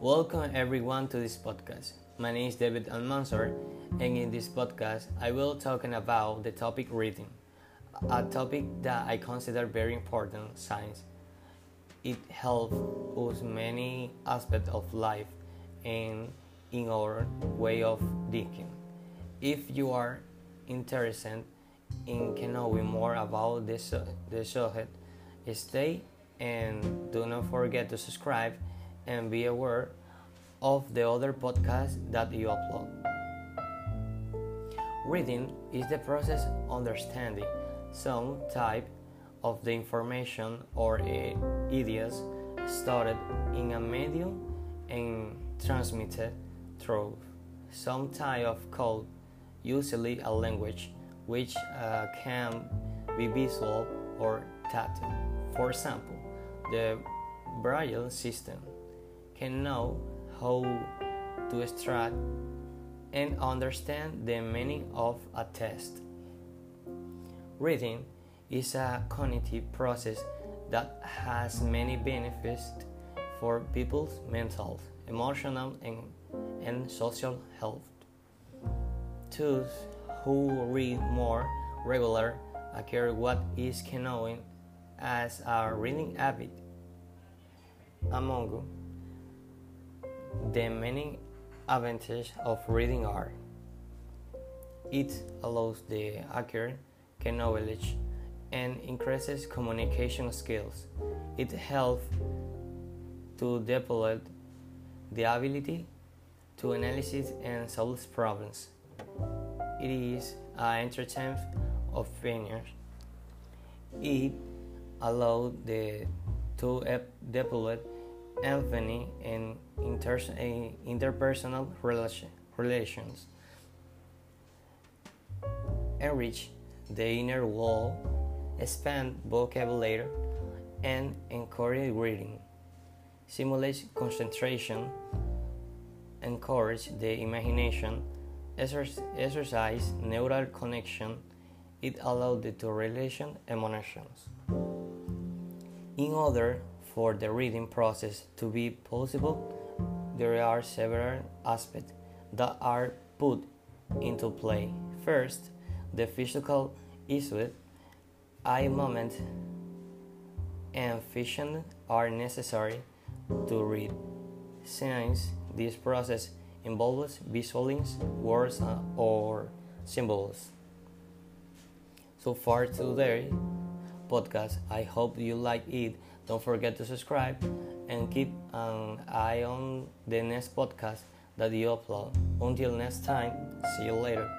Welcome everyone to this podcast. My name is David Almanzor, and in this podcast, I will talking about the topic reading, a topic that I consider very important science. It helps us many aspects of life and in our way of thinking. If you are interested in knowing more about this the subject, stay and do not forget to subscribe and be aware of the other podcasts that you upload. Reading is the process of understanding some type of the information or ideas stored in a medium and transmitted through some type of code, usually a language, which uh, can be visual or tactile. For example, the Braille system can know how to extract and understand the meaning of a text. Reading is a cognitive process that has many benefits for people's mental, emotional, and, and social health. Those who read more regular acquire what is known as a reading habit. Among the many advantages of reading are it allows the accurate knowledge and increases communication skills. It helps to develop the ability to analyze and solve problems. It is an entertainment of opinions. It allows the to develop empathy and inter interpersonal relation, relations, enrich the inner wall, expand vocabulary, and encourage reading, simulate concentration, encourage the imagination, exercise neural connection, it allows the two relation emotions. In order for the reading process to be possible, there are several aspects that are put into play. First, the physical issue, eye movement, and vision are necessary to read. Since this process involves visualizing words or symbols. So far today podcast. I hope you like it. Don't forget to subscribe and keep an eye on the next podcast that you upload. Until next time, see you later.